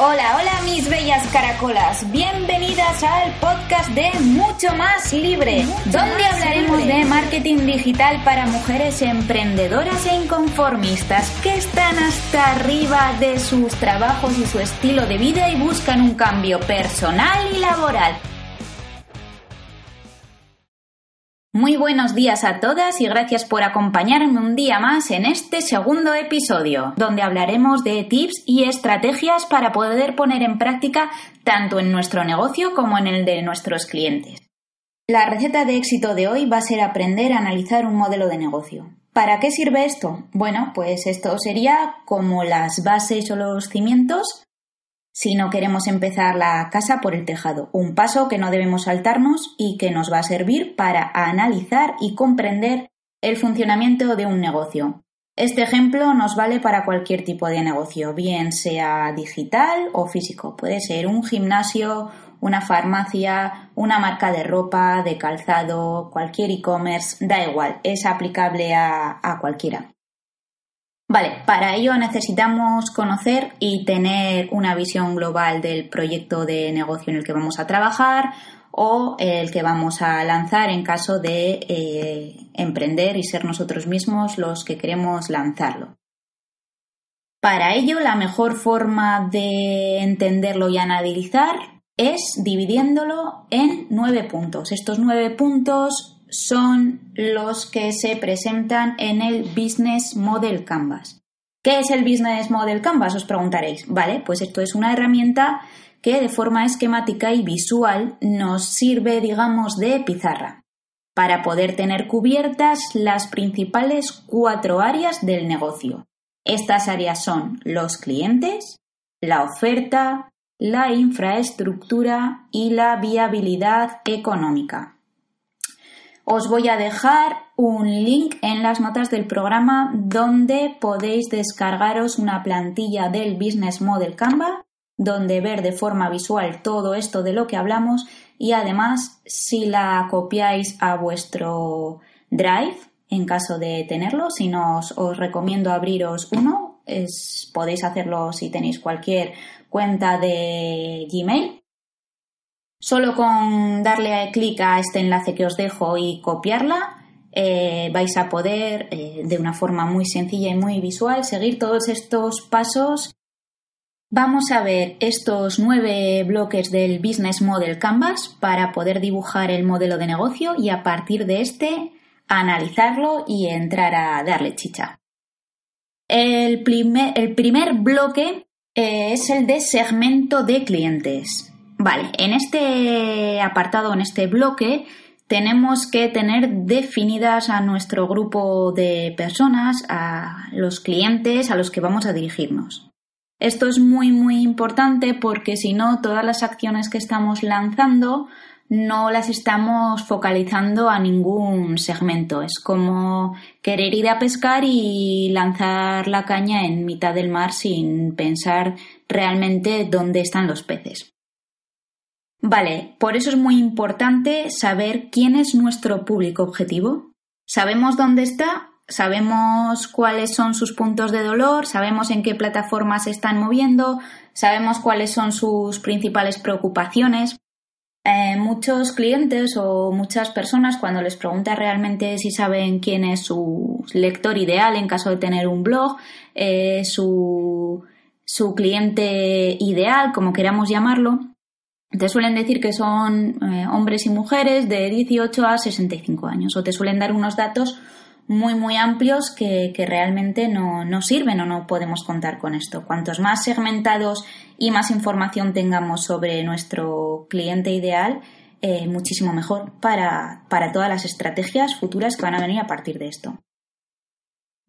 Hola, hola mis bellas caracolas, bienvenidas al podcast de Mucho Más Libre, donde hablaremos de marketing digital para mujeres emprendedoras e inconformistas que están hasta arriba de sus trabajos y su estilo de vida y buscan un cambio personal y laboral. Muy buenos días a todas y gracias por acompañarme un día más en este segundo episodio, donde hablaremos de tips y estrategias para poder poner en práctica tanto en nuestro negocio como en el de nuestros clientes. La receta de éxito de hoy va a ser aprender a analizar un modelo de negocio. ¿Para qué sirve esto? Bueno, pues esto sería como las bases o los cimientos si no queremos empezar la casa por el tejado, un paso que no debemos saltarnos y que nos va a servir para analizar y comprender el funcionamiento de un negocio. Este ejemplo nos vale para cualquier tipo de negocio, bien sea digital o físico. Puede ser un gimnasio, una farmacia, una marca de ropa, de calzado, cualquier e-commerce, da igual, es aplicable a, cualquiera. Vale, para ello necesitamos conocer y tener una visión global del proyecto de negocio en el que vamos a trabajar o el que vamos a lanzar en caso de eh, emprender y ser nosotros mismos los que queremos lanzarlo. Para ello, la mejor forma de entenderlo y analizar es dividiéndolo en nueve puntos. Estos nueve puntos son los que se presentan en el Business Model Canvas. ¿Qué es el Business Model Canvas? Os preguntaréis. Vale, pues esto es una herramienta que de forma esquemática y visual nos sirve, digamos, de pizarra para poder tener cubiertas las principales cuatro áreas del negocio. Estas áreas son los clientes, la oferta, la infraestructura y la viabilidad económica. Os voy a dejar un link en las notas del programa donde podéis descargaros una plantilla del Business Model Canva, donde ver de forma visual todo esto de lo que hablamos y además si la copiáis a vuestro Drive, en caso de tenerlo, si no os, os recomiendo abriros uno, es, podéis hacerlo si tenéis cualquier cuenta de Gmail Solo con darle clic a este enlace que os dejo y copiarla, eh, vais a poder, eh, de una forma muy sencilla y muy visual, seguir todos estos pasos. Vamos a ver estos nueve bloques del Business Model Canvas para poder dibujar el modelo de negocio y a partir de este analizarlo y entrar a darle chicha. El primer, bloque eh, es el de segmento de clientes. Vale, en este apartado, en este bloque, tenemos que tener definidas a nuestro grupo de personas, a los clientes a los que vamos a dirigirnos. Esto es muy muy importante porque si no todas las acciones que estamos lanzando no las estamos focalizando a ningún segmento. Es como querer ir a pescar y lanzar la caña en mitad del mar sin pensar realmente dónde están los peces. Vale, por eso es muy importante saber quién es nuestro público objetivo. Sabemos dónde está, sabemos cuáles son sus puntos de dolor, sabemos en qué plataformas se están moviendo, sabemos cuáles son sus principales preocupaciones. Eh, muchos clientes o muchas personas cuando les preguntas realmente si saben quién es su lector ideal en caso de tener un blog, eh, su, su cliente ideal, como queramos llamarlo, te suelen decir que son eh, hombres y mujeres de 18 a 65 años o te suelen dar unos datos muy muy amplios que, realmente no, no, sirven o no podemos contar con esto. Cuantos más segmentados y más información tengamos sobre nuestro cliente ideal, eh, muchísimo mejor para, para todas las estrategias futuras que van a venir a partir de esto.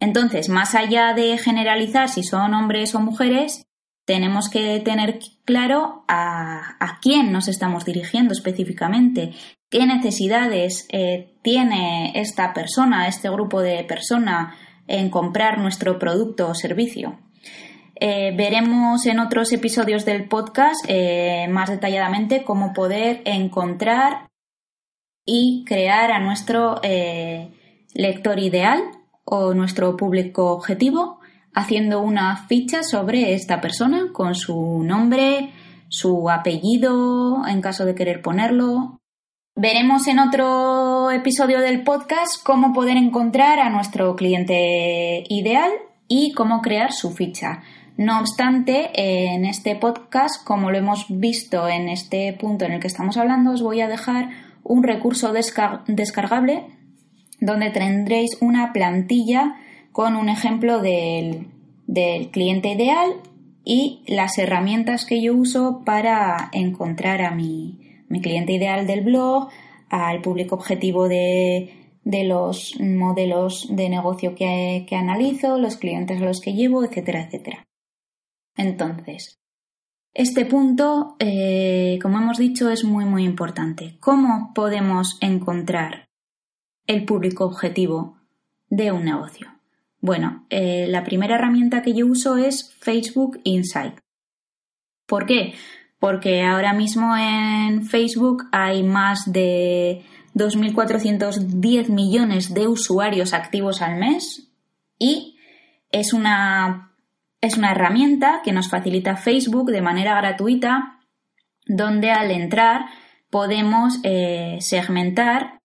Entonces, más allá de generalizar si son hombres o mujeres, tenemos que tener claro a, quién nos estamos dirigiendo específicamente, qué necesidades eh, tiene esta persona, este grupo de persona en comprar nuestro producto o servicio. Eh, veremos en otros episodios del podcast eh, más detalladamente cómo poder encontrar y crear a nuestro lector ideal o nuestro público objetivo haciendo una ficha sobre esta persona con su nombre, su apellido, en caso de querer ponerlo. Veremos en otro episodio del podcast cómo poder encontrar a nuestro cliente ideal y cómo crear su ficha. No obstante, en este podcast, como lo hemos visto en este punto en el que estamos hablando, os voy a dejar un recurso descargable donde tendréis una plantilla con un ejemplo del, cliente ideal y las herramientas que yo uso para encontrar a mi, cliente ideal del blog, al público objetivo de, los modelos de negocio que, analizo, los clientes a los que llevo, etcétera, etcétera. Entonces, este punto, eh, como hemos dicho, es muy, muy importante. ¿Cómo podemos encontrar el público objetivo de un negocio? Bueno, eh, la primera herramienta que yo uso es Facebook Insight. ¿Por qué? Porque ahora mismo en Facebook hay más de 2.410 millones de usuarios activos al mes y es una, es una herramienta que nos facilita Facebook de manera gratuita donde al entrar podemos eh, segmentar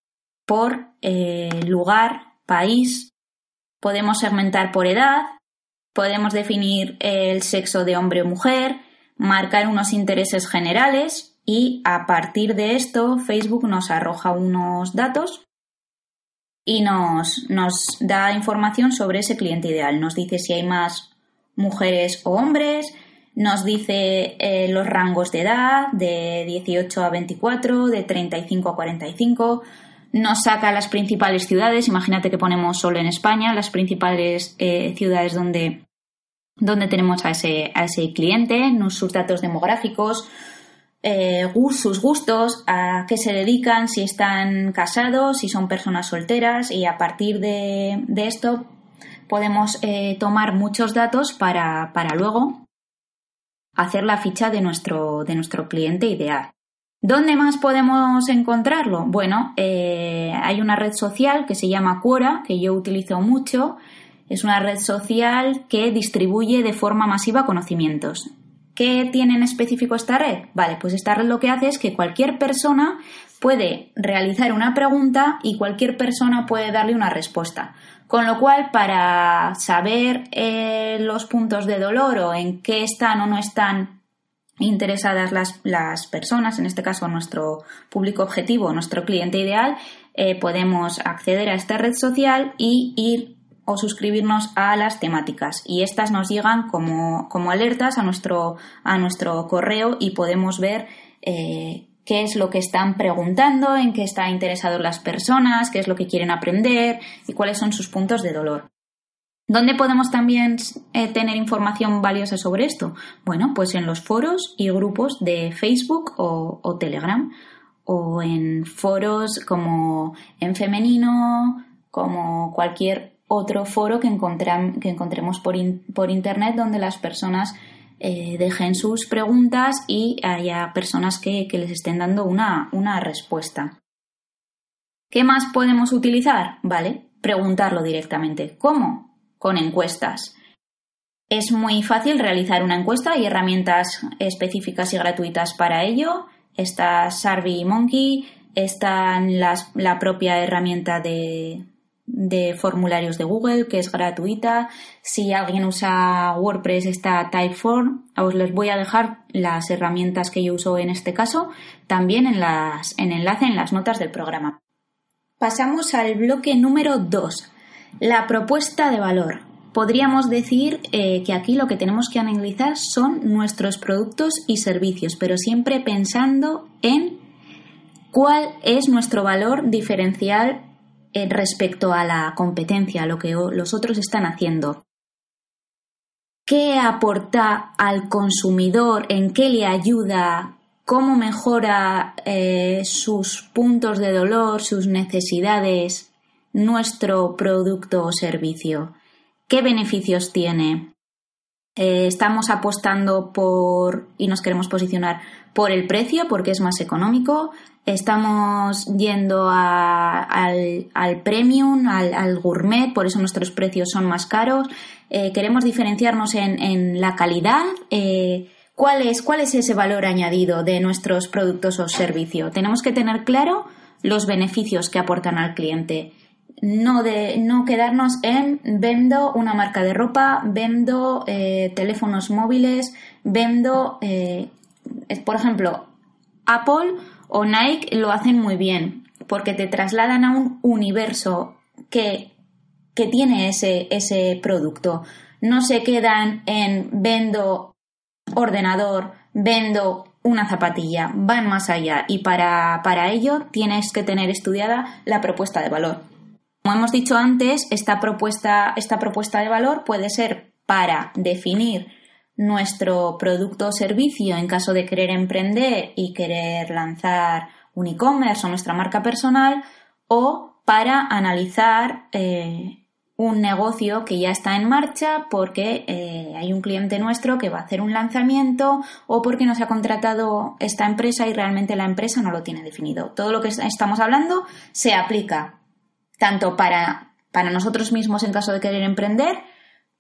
por eh, lugar, país, podemos segmentar por edad, podemos definir el sexo de hombre o mujer, marcar unos intereses generales y a partir de esto Facebook nos arroja unos datos y nos, nos da información sobre ese cliente ideal. Nos dice si hay más mujeres o hombres, nos dice eh, los rangos de edad de 18 a 24, de 35 a 45, nos saca las principales ciudades, imagínate que ponemos solo en España, las principales eh, ciudades donde, donde tenemos a ese, a ese cliente, sus datos demográficos, eh, sus gustos, a qué se dedican, si están casados, si son personas solteras. Y a partir de, esto podemos eh, tomar muchos datos para, para luego hacer la ficha de nuestro, de nuestro cliente ideal. ¿Dónde más podemos encontrarlo? Bueno, eh, hay una red social que se llama Quora, que yo utilizo mucho. Es una red social que distribuye de forma masiva conocimientos. ¿Qué tiene en específico esta red? Vale, pues esta red lo que hace es que cualquier persona puede realizar una pregunta y cualquier persona puede darle una respuesta. Con lo cual, para saber eh, los puntos de dolor o en qué están o no están interesadas las, las, personas, en este caso nuestro público objetivo, nuestro cliente ideal, eh, podemos acceder a esta red social y ir o suscribirnos a las temáticas y estas nos llegan como, como alertas a nuestro, a nuestro correo y podemos ver eh, qué es lo que están preguntando, en qué están interesados las personas, qué es lo que quieren aprender y cuáles son sus puntos de dolor. ¿Dónde podemos también eh, tener información valiosa sobre esto? Bueno, pues en los foros y grupos de Facebook o, Telegram o en foros como en femenino, como cualquier otro foro que, encontremos por, Internet donde las personas eh, dejen sus preguntas y haya personas que, que les estén dando una, una respuesta. ¿Qué más podemos utilizar? Vale, preguntarlo directamente. ¿Cómo? Con encuestas. Es muy fácil realizar una encuesta, hay herramientas específicas y gratuitas para ello. Está Sarvi Monkey, está la propia herramienta de, formularios de Google, que es gratuita. Si alguien usa WordPress, está Typeform. Os les voy a dejar las herramientas que yo uso en este caso también en, las, en enlace en las notas del programa. Pasamos al bloque número 2, la propuesta de valor. Podríamos decir eh, que aquí lo que tenemos que analizar son nuestros productos y servicios, pero siempre pensando en ¿Cuál es nuestro valor diferencial eh, respecto a la competencia, a lo que los otros están haciendo? ¿Qué aporta al consumidor? ¿En qué le ayuda? ¿Cómo mejora eh, sus puntos de dolor, sus necesidades, nuestro producto o servicio? ¿Qué beneficios tiene? Eh, estamos apostando por y nos queremos posicionar por el precio porque es más económico. Estamos yendo al, premium, al, gourmet, por eso nuestros precios son más caros. Eh, queremos diferenciarnos en, la calidad. Eh, ¿cuál, es, ¿Cuál es ese valor añadido de nuestros productos o servicios? Tenemos que tener claro los beneficios que aportan al cliente no, de, no quedarnos en vendo una marca de ropa, vendo eh, teléfonos móviles, vendo, eh, por ejemplo, Apple o Nike lo hacen muy bien porque te trasladan a un universo que, que tiene ese, ese producto. No se quedan en vendo ordenador, vendo una zapatilla, van más allá y para, para ello tienes que tener estudiada la propuesta de valor. Como hemos dicho antes, esta propuesta, esta propuesta de valor puede ser para definir nuestro producto o servicio en caso de querer emprender y querer lanzar un e-commerce o nuestra marca personal o para analizar eh, un negocio que ya está en marcha porque eh, hay un cliente nuestro que va a hacer un lanzamiento o porque nos ha contratado esta empresa y realmente la empresa no lo tiene definido. Todo lo que estamos hablando se aplica tanto para, para nosotros mismos en caso de querer emprender,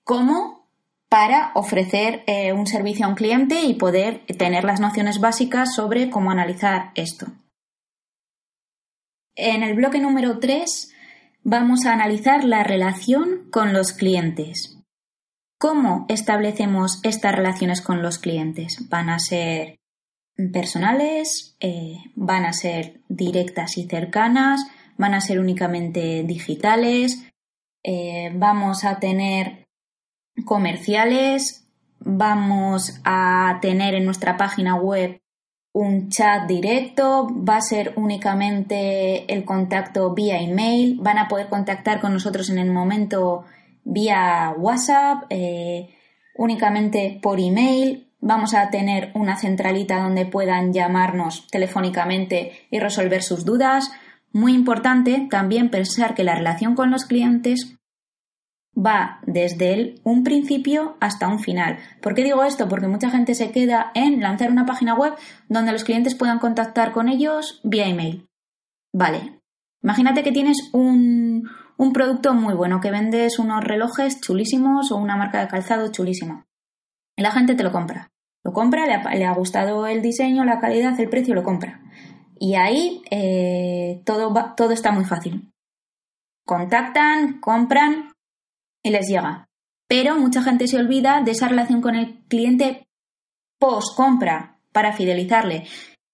como para ofrecer eh, un servicio a un cliente y poder tener las nociones básicas sobre cómo analizar esto. En el bloque número 3 vamos a analizar la relación con los clientes. ¿Cómo establecemos estas relaciones con los clientes? ¿Van a ser personales? Eh, ¿Van a ser directas y cercanas? Van a ser únicamente digitales, eh, vamos a tener comerciales, vamos a tener en nuestra página web un chat directo, va a ser únicamente el contacto vía email, van a poder contactar con nosotros en el momento vía WhatsApp, eh, únicamente por email, vamos a tener una centralita donde puedan llamarnos telefónicamente y resolver sus dudas, muy importante también pensar que la relación con los clientes va desde un principio hasta un final. ¿Por qué digo esto? Porque mucha gente se queda en lanzar una página web donde los clientes puedan contactar con ellos vía email. Vale. Imagínate que tienes un, un producto muy bueno, que vendes unos relojes chulísimos o una marca de calzado chulísima. Y la gente te lo compra. Lo compra, le ha, le ha gustado el diseño, la calidad, el precio, lo compra. Y ahí eh, todo, todo está muy fácil. Contactan, compran y les llega. Pero mucha gente se olvida de esa relación con el cliente post compra para fidelizarle.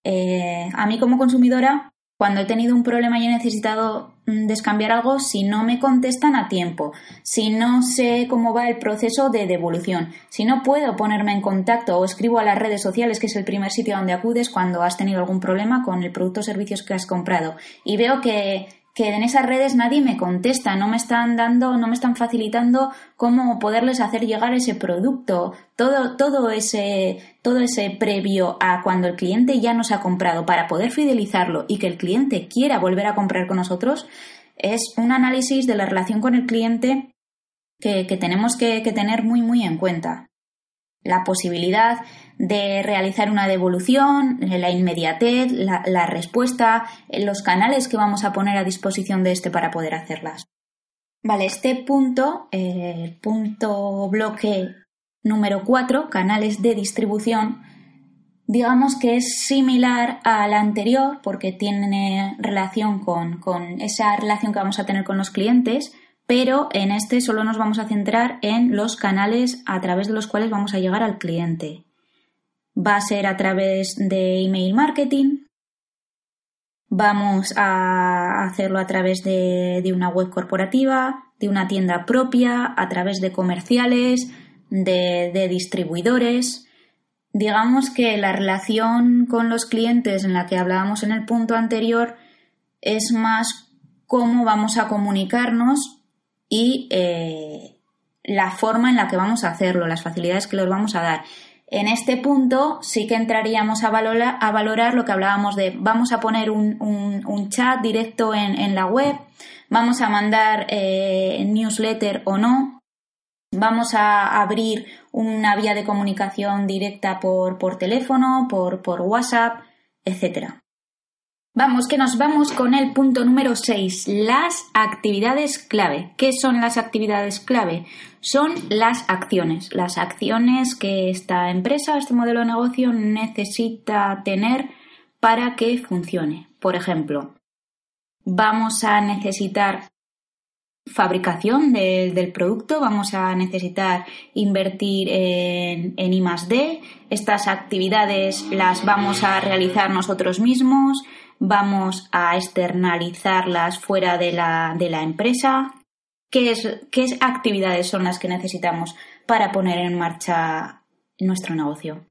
Eh, a mí como consumidora cuando he tenido un problema y he necesitado mm, descambiar algo, si no me contestan a tiempo, si no sé cómo va el proceso de devolución, si no puedo ponerme en contacto o escribo a las redes sociales, que es el primer sitio donde acudes cuando has tenido algún problema con el producto o servicios que has comprado, y veo que que en esas redes nadie me contesta, no me están dando, no me están facilitando cómo poderles hacer llegar ese producto, todo, todo ese, todo ese previo a cuando el cliente ya nos ha comprado para poder fidelizarlo y que el cliente quiera volver a comprar con nosotros, es un análisis de la relación con el cliente que, tenemos que tener muy, muy en cuenta la posibilidad de realizar una devolución, la inmediatez, la, respuesta, los canales que vamos a poner a disposición de este para poder hacerlas. Vale, este punto, el punto bloque número 4, canales de distribución, digamos que es similar al anterior porque tiene relación con, con esa relación que vamos a tener con los clientes, pero en este solo nos vamos a centrar en los canales a través de los cuales vamos a llegar al cliente. Va a ser a través de email marketing, vamos a hacerlo a través de, una web corporativa, de una tienda propia, a través de comerciales, de, distribuidores. digamos que la relación con los clientes en la que hablábamos en el punto anterior es más cómo vamos a comunicarnos y eh, la forma en la que vamos a hacerlo, las facilidades que les vamos a dar. En este punto sí que entraríamos a valorar, lo que hablábamos de vamos a poner un, chat directo en, la web, vamos a mandar eh, newsletter o no, vamos a abrir una vía de comunicación directa por, por teléfono, por, por WhatsApp, etc. Vamos, que nos vamos con el punto número 6, las actividades clave. ¿Qué son las actividades clave? Son las acciones, las acciones que esta empresa, este modelo de negocio necesita tener para que funcione. Por ejemplo, vamos a necesitar fabricación del producto, vamos a necesitar invertir en, en I +D. Estas actividades las vamos a realizar nosotros mismos vamos a externalizarlas fuera de la, de la empresa. ¿Qué, es, ¿Qué actividades son las que necesitamos para poner en marcha nuestro negocio?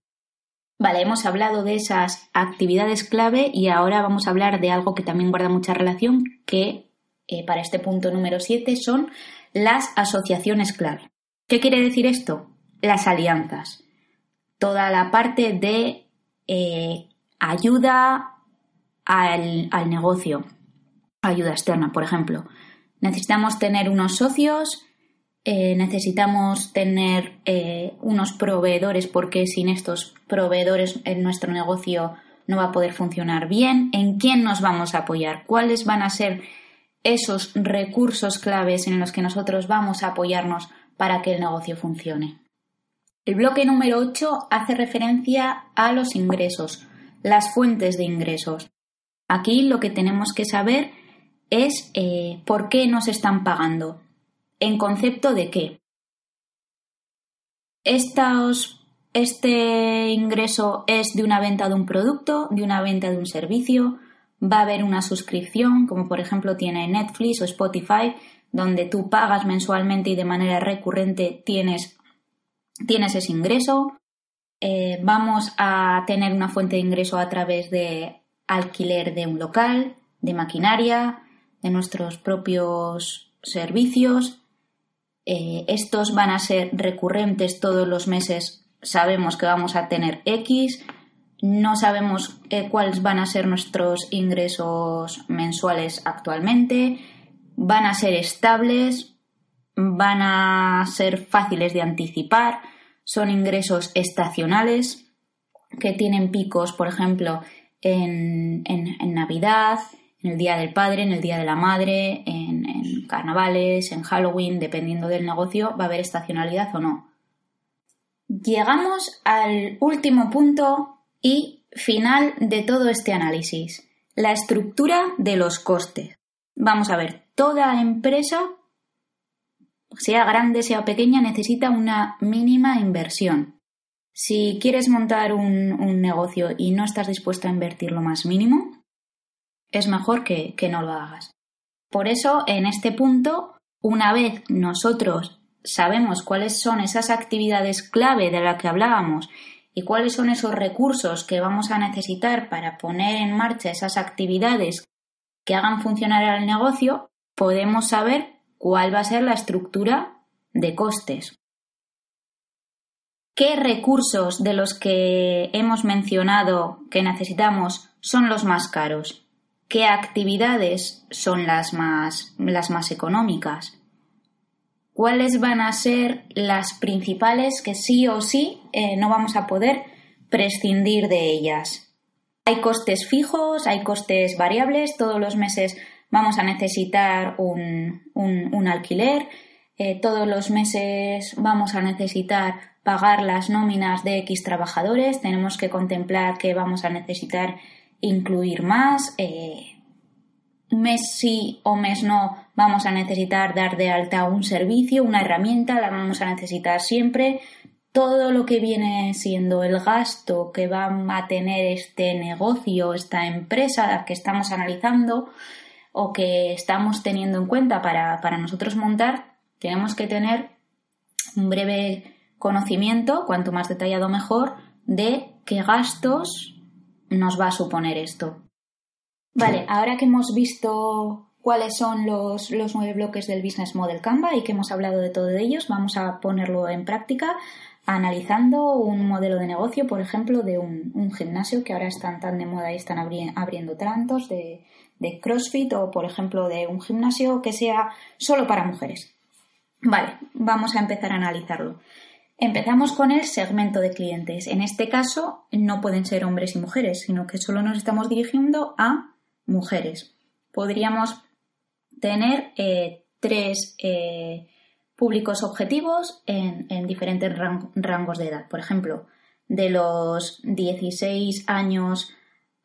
Vale, hemos hablado de esas actividades clave y ahora vamos a hablar de algo que también guarda mucha relación, que eh, para este punto número 7 son las asociaciones clave. ¿Qué quiere decir esto? Las alianzas. Toda la parte de eh, ayuda al, negocio. Ayuda externa, por ejemplo. Necesitamos tener unos socios, eh, necesitamos tener eh, unos proveedores porque sin estos proveedores en nuestro negocio no va a poder funcionar bien. ¿En quién nos vamos a apoyar? ¿Cuáles van a ser esos recursos claves en los que nosotros vamos a apoyarnos para que el negocio funcione? El bloque número 8 hace referencia a los ingresos, las fuentes de ingresos. Aquí lo que tenemos que saber es eh, por qué nos están pagando. ¿En concepto de qué? este ingreso es de una venta de un producto, de una venta de un servicio, va a haber una suscripción, como por ejemplo tiene Netflix o Spotify, donde tú pagas mensualmente y de manera recurrente tienes, tienes ese ingreso. Eh, vamos a tener una fuente de ingreso a través de alquiler de un local, de maquinaria, de nuestros propios servicios. Eh, estos van a ser recurrentes todos los meses. Sabemos que vamos a tener X. No sabemos eh, cuáles van a ser nuestros ingresos mensuales actualmente. Van a ser estables. Van a ser fáciles de anticipar. Son ingresos estacionales que tienen picos, por ejemplo, en, en, Navidad, en el Día del Padre, en el Día de la Madre, en, en, carnavales, en Halloween, dependiendo del negocio, va a haber estacionalidad o no. Llegamos al último punto y final de todo este análisis, la estructura de los costes. Vamos a ver, toda empresa, sea grande, sea pequeña, necesita una mínima inversión. Si quieres montar un, negocio y no estás dispuesto a invertir lo más mínimo, es mejor que, que no lo hagas. Por eso, en este punto, una vez nosotros sabemos cuáles son esas actividades clave de las que hablábamos y cuáles son esos recursos que vamos a necesitar para poner en marcha esas actividades que hagan funcionar el negocio, podemos saber cuál va a ser la estructura de costes qué recursos de los que hemos mencionado que necesitamos son los más caros, qué actividades son las más, las más económicas, cuáles van a ser las principales que sí o sí eh, no vamos a poder prescindir de ellas. Hay costes fijos, hay costes variables, todos los meses vamos a necesitar un, un, alquiler, eh, todos los meses vamos a necesitar pagar las nóminas de X trabajadores, tenemos que contemplar que vamos a necesitar incluir más. Eh, mes sí o mes no vamos a necesitar dar de alta un servicio, una herramienta, la vamos a necesitar siempre. Todo lo que viene siendo el gasto que va a tener este negocio, esta empresa que estamos analizando o que estamos teniendo en cuenta para, para nosotros montar, tenemos que tener un breve conocimiento, cuanto más detallado mejor, de qué gastos nos va a suponer esto. Vale, ahora que hemos visto cuáles son los, nueve bloques del Business Model Canva y que hemos hablado de todo ellos, vamos a ponerlo en práctica analizando un modelo de negocio, por ejemplo, de un, gimnasio que ahora están tan de moda y están abriendo tantos de, de CrossFit o, por ejemplo, de un gimnasio que sea solo para mujeres. Vale, vamos a empezar a analizarlo. Empezamos con el segmento de clientes. En este caso no pueden ser hombres y mujeres, sino que solo nos estamos dirigiendo a mujeres. Podríamos tener eh, tres eh, públicos objetivos en, diferentes rangos de edad. Por ejemplo, de los 16 años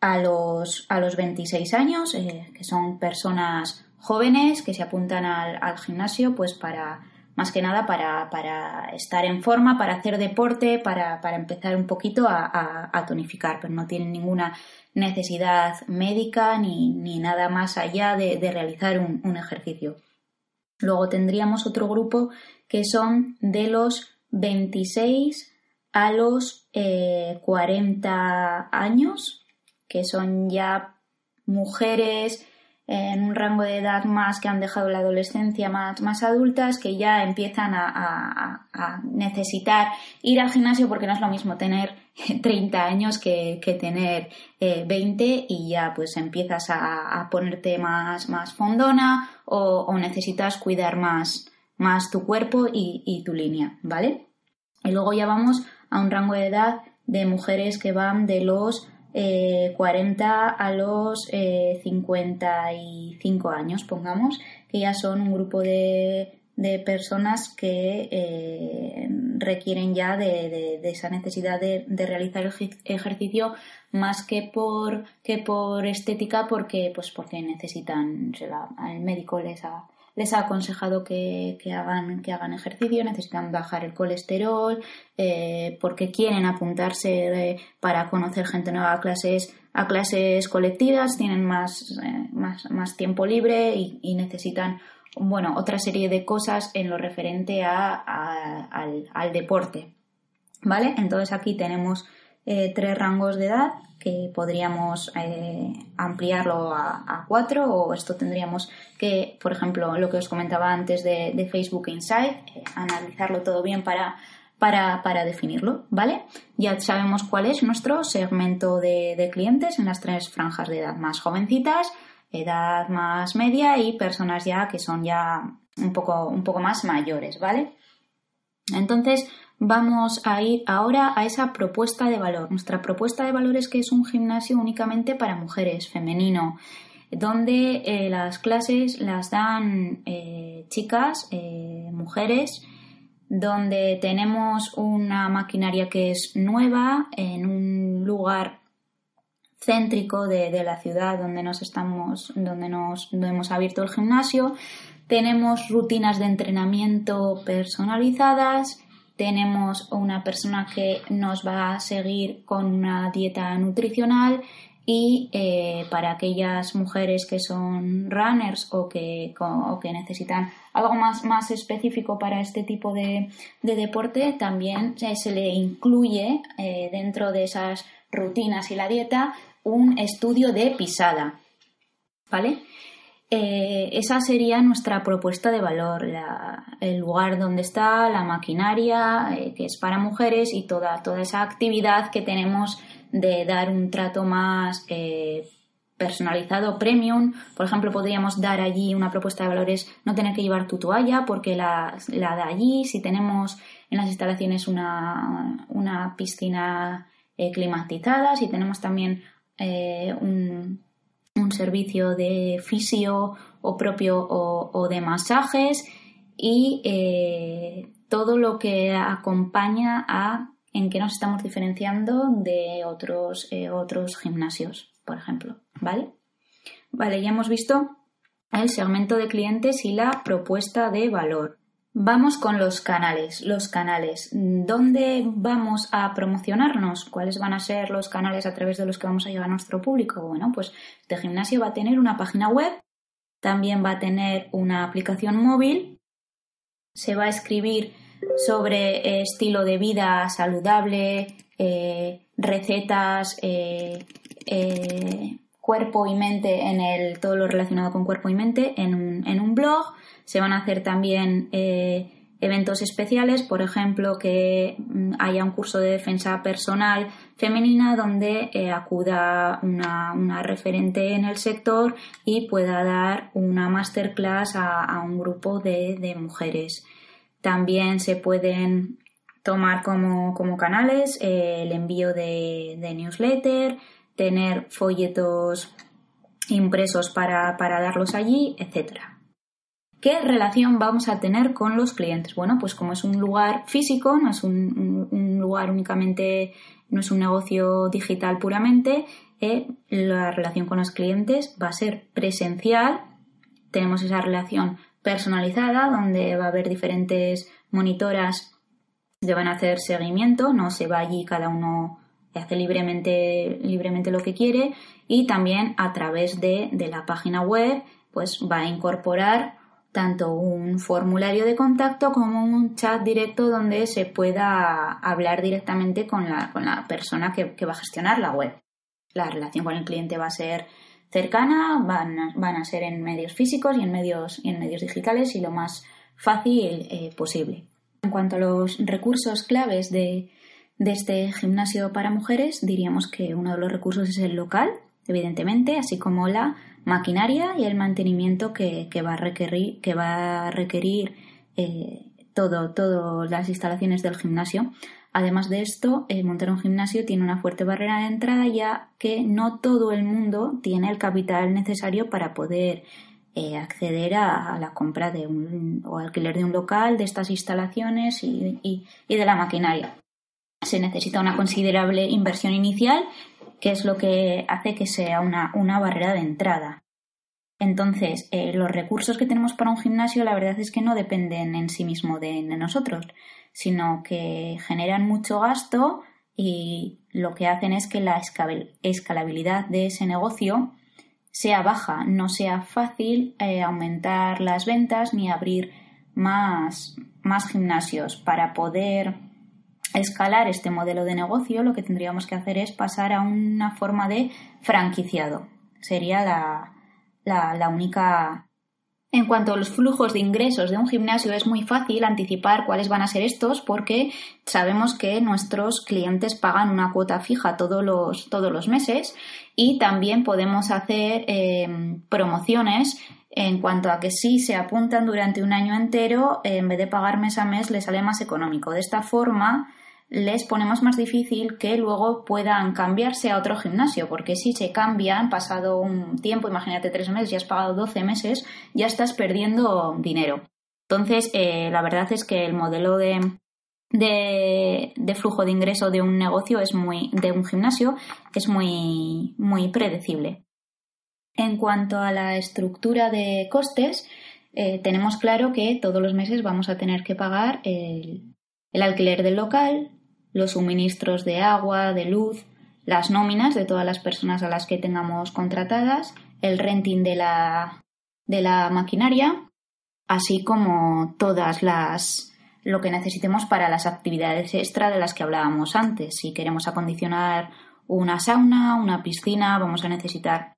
a los, a los 26 años, eh, que son personas jóvenes que se apuntan al, gimnasio, pues para más que nada para, estar en forma, para hacer deporte, para, empezar un poquito a, tonificar, pero no tienen ninguna necesidad médica ni, nada más allá de, realizar un, ejercicio. Luego tendríamos otro grupo que son de los 26 a los 40 eh, años, que son ya mujeres en un rango de edad más que han dejado la adolescencia más, más adultas que ya empiezan a, necesitar ir al gimnasio porque no es lo mismo tener 30 años que, tener 20 eh, y ya pues empiezas a, ponerte más, más fondona o, necesitas cuidar más, más tu cuerpo y, y tu línea, ¿vale? Y luego ya vamos a un rango de edad de mujeres que van de los 40 eh, a los 55 eh, años, pongamos, que ya son un grupo de, personas que eh, requieren ya de, esa necesidad de, realizar el ejercicio más que por, que por estética, porque, pues porque necesitan, el médico les ha les ha aconsejado que, hagan, que hagan ejercicio, necesitan bajar el colesterol, eh, porque quieren apuntarse para conocer gente nueva a clases, a clases colectivas, tienen más, eh, más, tiempo libre y, necesitan bueno, otra serie de cosas en lo referente al, al deporte. ¿Vale? Entonces aquí tenemos eh, tres rangos de edad que podríamos eh, ampliarlo a, cuatro o esto tendríamos que, por ejemplo, lo que os comentaba antes de, Facebook Insight, eh, analizarlo todo bien para, para, definirlo, ¿vale? Ya sabemos cuál es nuestro segmento de, clientes en las tres franjas de edad más jovencitas, edad más media y personas ya que son ya un poco, un poco más mayores, ¿vale? Entonces, vamos a ir ahora a esa propuesta de valor. Nuestra propuesta de valor es que es un gimnasio únicamente para mujeres, femenino, donde eh, las clases las dan eh, chicas, eh, mujeres, donde tenemos una maquinaria que es nueva en un lugar céntrico de, la ciudad donde nos estamos, donde nos donde hemos abierto el gimnasio. Tenemos rutinas de entrenamiento personalizadas tenemos una persona que nos va a seguir con una dieta nutricional y eh, para aquellas mujeres que son runners o que, que necesitan algo más, más, específico para este tipo de, deporte, también se, le incluye eh, dentro de esas rutinas y la dieta un estudio de pisada. ¿Vale? Eh, esa sería nuestra propuesta de valor, el lugar donde está la maquinaria, eh, que es para mujeres, y toda, toda esa actividad que tenemos de dar un trato más eh, personalizado, premium. Por ejemplo, podríamos dar allí una propuesta de valores, no tener que llevar tu toalla porque la, la da allí. Si tenemos en las instalaciones una, una piscina climatizada, si tenemos también un un servicio de fisio o propio o, de masajes y eh, todo lo que acompaña a en que nos estamos diferenciando de otros, eh, otros gimnasios, por ejemplo. ¿Vale? Vale, ya hemos visto el segmento de clientes y la propuesta de valor. Vamos con los canales. Los canales. ¿Dónde vamos a promocionarnos? ¿Cuáles van a ser los canales a través de los que vamos a llegar a nuestro público? Bueno, pues este gimnasio va a tener una página web, también va a tener una aplicación móvil, se va a escribir sobre estilo de vida saludable, recetas, cuerpo y mente en el todo lo relacionado con cuerpo y mente en un, en un blog. Se van a hacer también eh, eventos especiales, por ejemplo, que mm, haya un curso de defensa personal femenina donde eh, acuda una, referente en el sector y pueda dar una masterclass a, un grupo de, mujeres. También se pueden tomar como, canales eh, el envío de, de newsletter, tener folletos impresos para, darlos allí, etc. ¿Qué relación vamos a tener con los clientes? Bueno, pues como es un lugar físico, no es un, lugar únicamente, no es un negocio digital puramente, eh, la relación con los clientes va a ser presencial. Tenemos esa relación personalizada donde va a haber diferentes monitoras que van a hacer seguimiento, no se va allí cada uno hace libremente, libremente lo que quiere y también a través de, la página web pues va a incorporar tanto un formulario de contacto como un chat directo donde se pueda hablar directamente con la, con la persona que, va a gestionar la web. La relación con el cliente va a ser cercana, van a, van a ser en medios físicos y en medios, y en medios digitales y lo más fácil eh, posible. En cuanto a los recursos claves de, de este gimnasio para mujeres, diríamos que uno de los recursos es el local, evidentemente, así como la maquinaria y el mantenimiento que, va a requerir, que va a requerir eh, todo, todas las instalaciones del gimnasio. Además de esto, eh, montar un gimnasio tiene una fuerte barrera de entrada ya que no todo el mundo tiene el capital necesario para poder eh, acceder a, la compra de un o alquiler de un local, de estas instalaciones y de la maquinaria se necesita una considerable inversión inicial, que es lo que hace que sea una, barrera de entrada. Entonces, eh, los recursos que tenemos para un gimnasio, la verdad es que no dependen en sí mismo de, nosotros, sino que generan mucho gasto y lo que hacen es que la escalabilidad de ese negocio sea baja, no sea fácil eh, aumentar las ventas ni abrir más, más gimnasios para poder escalar este modelo de negocio, lo que tendríamos que hacer es pasar a una forma de franquiciado. Sería la, la, única. En cuanto a los flujos de ingresos de un gimnasio, es muy fácil anticipar cuáles van a ser estos porque sabemos que nuestros clientes pagan una cuota fija todos los, todos los meses y también podemos hacer eh, promociones en cuanto a que si se apuntan durante un año entero, en vez de pagar mes a mes, les sale más económico. De esta forma, les ponemos más difícil que luego puedan cambiarse a otro gimnasio, porque si se cambian, pasado un tiempo, imagínate tres meses, ya has pagado 12 meses, ya estás perdiendo dinero. Entonces, eh, la verdad es que el modelo de, de, flujo de ingreso de un negocio es muy, de un gimnasio, es muy, muy predecible. En cuanto a la estructura de costes, eh, tenemos claro que todos los meses vamos a tener que pagar el, el alquiler del local, los suministros de agua, de luz, las nóminas de todas las personas a las que tengamos contratadas, el renting de la, de la maquinaria, así como todas las lo que necesitemos para las actividades extra de las que hablábamos antes. Si queremos acondicionar una sauna, una piscina, vamos a necesitar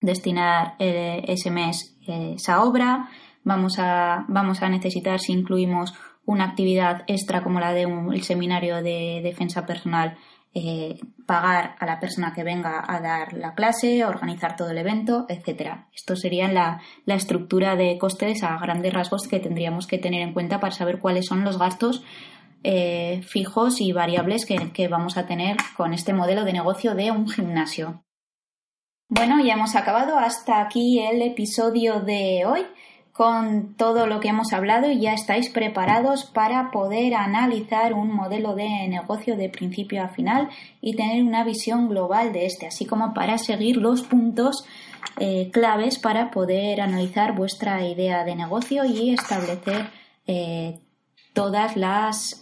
destinar eh, ese mes eh, esa obra. Vamos a, vamos a necesitar, si incluimos una actividad extra como la de un seminario de defensa personal, eh, pagar a la persona que venga a dar la clase, organizar todo el evento, etcétera. Esto sería la, estructura de costes a grandes rasgos que tendríamos que tener en cuenta para saber cuáles son los gastos eh, fijos y variables que vamos a tener con este modelo de negocio de un gimnasio. Bueno, ya hemos acabado. Hasta aquí el episodio de hoy con todo lo que hemos hablado y ya estáis preparados para poder analizar un modelo de negocio de principio a final y tener una visión global de este, así como para seguir los puntos eh, claves para poder analizar vuestra idea de negocio y establecer eh,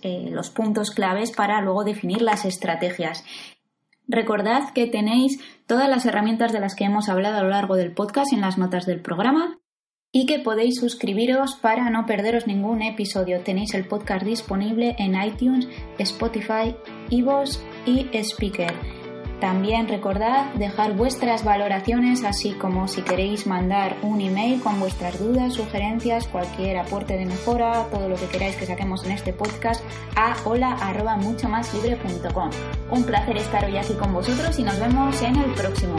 eh, los puntos claves para luego definir las estrategias. Recordad que tenéis todas las herramientas de las que hemos hablado a lo largo del podcast en las notas del programa y que podéis suscribiros para no perderos ningún episodio. Tenéis el podcast disponible en iTunes, Spotify, Evox y Speaker. También recordad dejar vuestras valoraciones, así como si queréis mandar un email con vuestras dudas, sugerencias, cualquier aporte de mejora, todo lo que queráis que saquemos en este podcast a hola mucho más libre.com. Un placer estar hoy aquí con vosotros y nos vemos en el próximo.